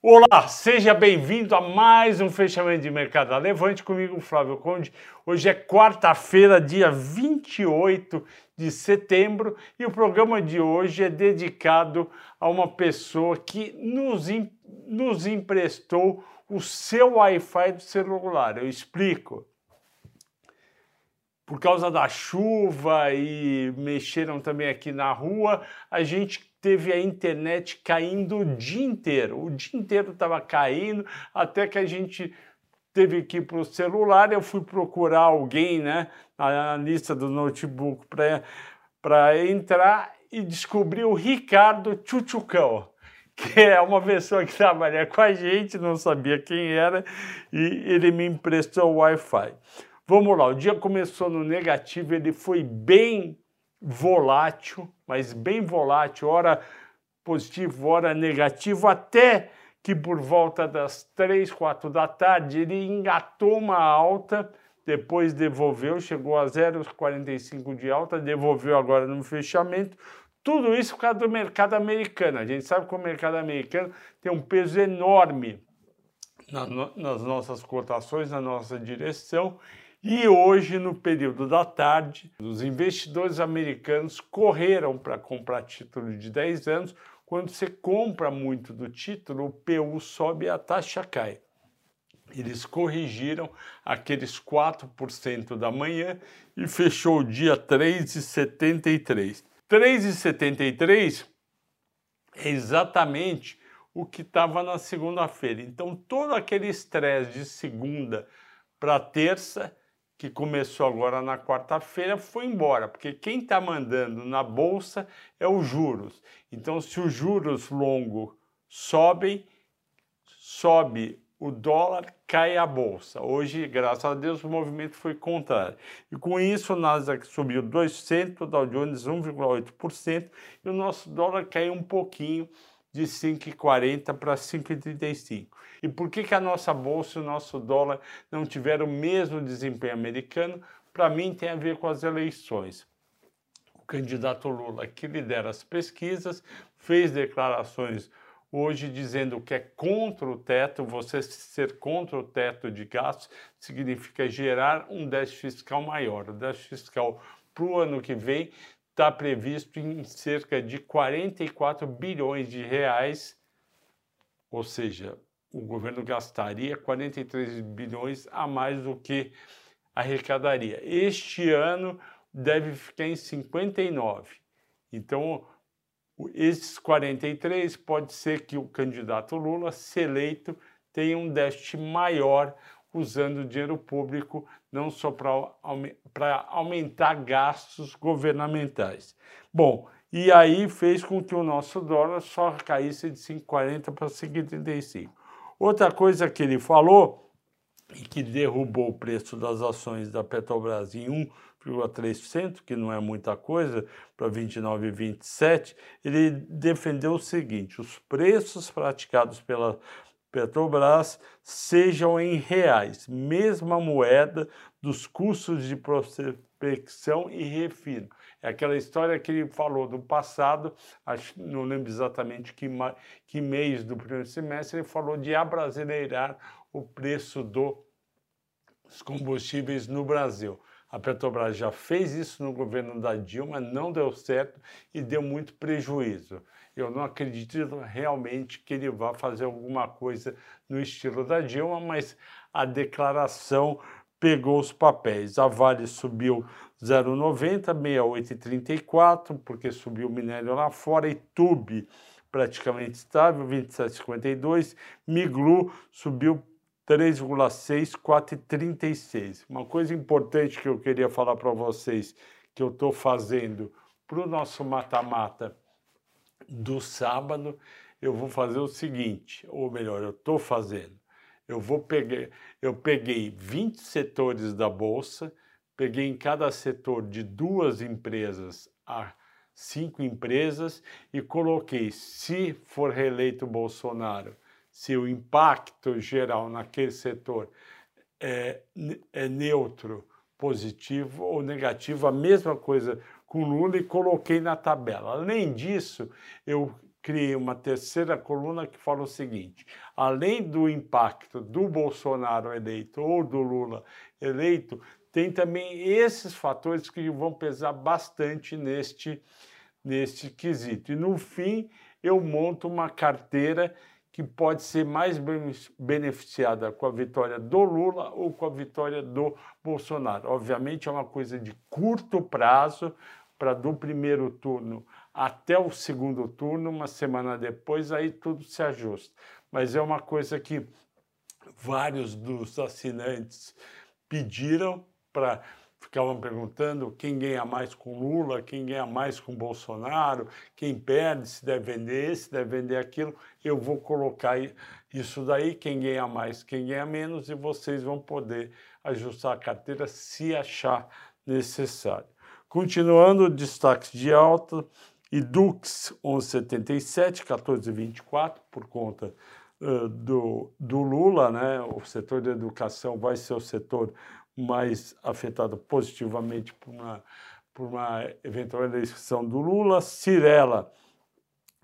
Olá, seja bem-vindo a mais um fechamento de mercado Levante comigo, Flávio Conde. Hoje é quarta-feira, dia 28 de setembro, e o programa de hoje é dedicado a uma pessoa que nos, nos emprestou o seu Wi-Fi do celular. Eu explico. Por causa da chuva e mexeram também aqui na rua, a gente teve a internet caindo o dia inteiro. O dia inteiro estava caindo, até que a gente teve que ir para o celular. Eu fui procurar alguém né, na lista do notebook para entrar e descobri o Ricardo Chuchucão que é uma pessoa que trabalha com a gente, não sabia quem era, e ele me emprestou o Wi-Fi. Vamos lá, o dia começou no negativo, ele foi bem volátil, mas bem volátil, hora positivo, hora negativo, até que por volta das 3, 4 da tarde ele engatou uma alta, depois devolveu, chegou a 0,45 de alta, devolveu agora no fechamento. Tudo isso por causa do mercado americano. A gente sabe que o mercado americano tem um peso enorme nas nossas cotações, na nossa direção, e hoje, no período da tarde, os investidores americanos correram para comprar título de 10 anos. Quando você compra muito do título, o PU sobe e a taxa cai. Eles corrigiram aqueles 4% da manhã e fechou o dia 3,73. 3,73 é exatamente o que estava na segunda-feira. Então, todo aquele estresse de segunda para terça que começou agora na quarta-feira foi embora, porque quem está mandando na bolsa é os juros. Então, se os juros longos sobem, sobe o dólar, cai a bolsa. Hoje, graças a Deus, o movimento foi contrário. E com isso, o Nasdaq subiu 2%, o Dow Jones 1,8% e o nosso dólar caiu um pouquinho, de 5,40 para 5,35. E por que, que a nossa bolsa e o nosso dólar não tiveram o mesmo desempenho americano? Para mim, tem a ver com as eleições. O candidato Lula, que lidera as pesquisas, fez declarações hoje dizendo que é contra o teto. Você ser contra o teto de gastos significa gerar um déficit fiscal maior. O déficit fiscal para o ano que vem está previsto em cerca de 44 bilhões de reais, ou seja, o governo gastaria 43 bilhões a mais do que arrecadaria. Este ano deve ficar em 59. Então, esses 43 pode ser que o candidato Lula, se eleito, tenha um déficit maior usando dinheiro público não só para aumentar gastos governamentais. Bom, e aí fez com que o nosso dólar só caísse de 5,40 para 5,35. Outra coisa que ele falou e que derrubou o preço das ações da Petrobras em 1,3%, que não é muita coisa, para 29,27, ele defendeu o seguinte: os preços praticados pela Petrobras sejam em reais, mesma moeda dos custos de prospecção e refino. É aquela história que ele falou do passado, acho, não lembro exatamente que, que mês do primeiro semestre, ele falou de abrasileirar o preço dos combustíveis no Brasil. A Petrobras já fez isso no governo da Dilma, não deu certo e deu muito prejuízo. Eu não acredito realmente que ele vá fazer alguma coisa no estilo da Dilma, mas a declaração pegou os papéis. A Vale subiu 0,90, 68,34, porque subiu o minério lá fora, e Tube praticamente estável, 27,52. Miglu subiu 3,6, 4,36. Uma coisa importante que eu queria falar para vocês, que eu estou fazendo para o nosso mata-mata do sábado, eu vou fazer o seguinte, ou melhor, eu estou fazendo. Eu vou pegar, eu peguei 20 setores da bolsa, peguei em cada setor de duas empresas a cinco empresas e coloquei, se for reeleito Bolsonaro, se o impacto geral naquele setor é, é neutro, positivo ou negativo, a mesma coisa com Lula e coloquei na tabela. Além disso, eu criei uma terceira coluna que fala o seguinte: além do impacto do Bolsonaro eleito ou do Lula eleito, tem também esses fatores que vão pesar bastante neste, neste quesito. E no fim, eu monto uma carteira que pode ser mais beneficiada com a vitória do Lula ou com a vitória do Bolsonaro. Obviamente, é uma coisa de curto prazo para do primeiro turno até o segundo turno, uma semana depois, aí tudo se ajusta. Mas é uma coisa que vários dos assinantes pediram para ficavam perguntando quem ganha mais com Lula, quem ganha mais com Bolsonaro, quem perde, se deve vender esse, se deve vender aquilo. Eu vou colocar isso daí, quem ganha mais, quem ganha menos, e vocês vão poder ajustar a carteira se achar necessário. Continuando, destaques de alta, Edux 1177, 1424, por conta uh, do, do Lula, né? o setor da educação vai ser o setor mais afetado positivamente por uma, por uma eventual eleição do Lula. Cirela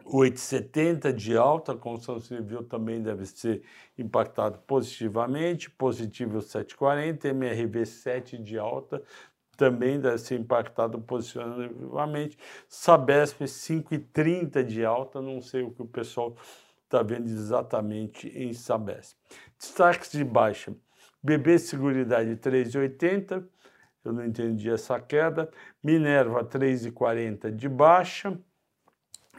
870 de alta, a construção civil também deve ser impactado positivamente, positivo 740, MRV 7 de alta, também deve ser impactado positivamente. Sabesp 5,30 de alta, não sei o que o pessoal está vendo exatamente em Sabesp. Destaques de baixa. BB Seguridade 3,80, eu não entendi essa queda. Minerva 3,40 de baixa.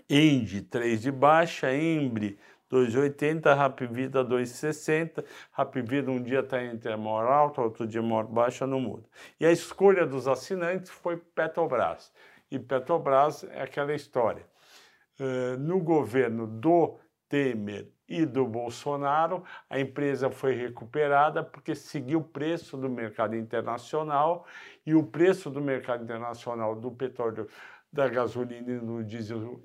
Endi 3 de baixa. Embre 2,80, Rapvida 2,60. Rapvida um dia está entre a maior alta, outro dia maior baixa, não muda. E a escolha dos assinantes foi Petrobras. E Petrobras é aquela história. Uh, no governo do Temer e do Bolsonaro, a empresa foi recuperada porque seguiu o preço do mercado internacional e o preço do mercado internacional do petróleo, da gasolina e do diesel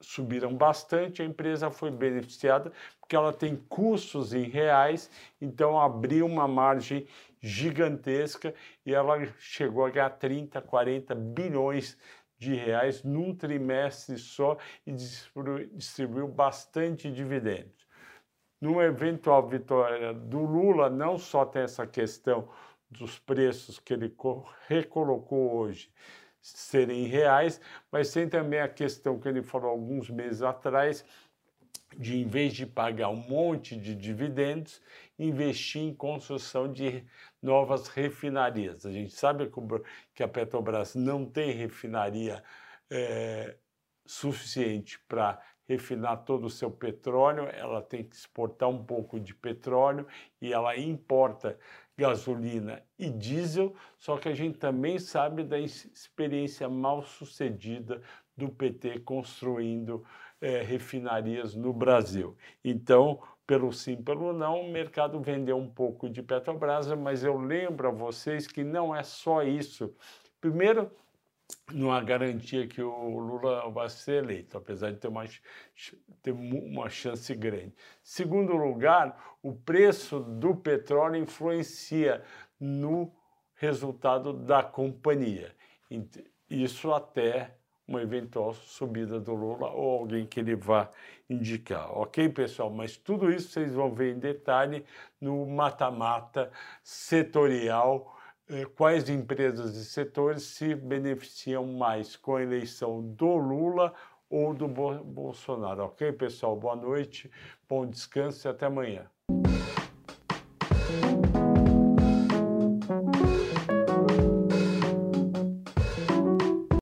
subiram bastante, a empresa foi beneficiada porque ela tem custos em reais, então abriu uma margem gigantesca e ela chegou a ganhar 30, 40 bilhões de reais num trimestre só e distribuiu bastante dividendos. Numa eventual vitória do Lula, não só tem essa questão dos preços que ele recolocou hoje, serem reais, mas tem também a questão que ele falou alguns meses atrás, de em vez de pagar um monte de dividendos, investir em construção de novas refinarias. A gente sabe que a Petrobras não tem refinaria é, suficiente para refinar todo o seu petróleo, ela tem que exportar um pouco de petróleo e ela importa gasolina e diesel, só que a gente também sabe da experiência mal sucedida do PT construindo é, refinarias no Brasil. Então, pelo sim, pelo não, o mercado vendeu um pouco de Petrobras, mas eu lembro a vocês que não é só isso. Primeiro, não há garantia que o Lula vai ser eleito, apesar de ter uma, ter uma chance grande. Segundo lugar, o preço do petróleo influencia no resultado da companhia. Isso até uma eventual subida do Lula ou alguém que ele vá indicar. Ok, pessoal? Mas tudo isso vocês vão ver em detalhe no mata-mata setorial quais empresas e setores se beneficiam mais com a eleição do Lula ou do Bolsonaro. Ok, pessoal? Boa noite, bom descanso e até amanhã.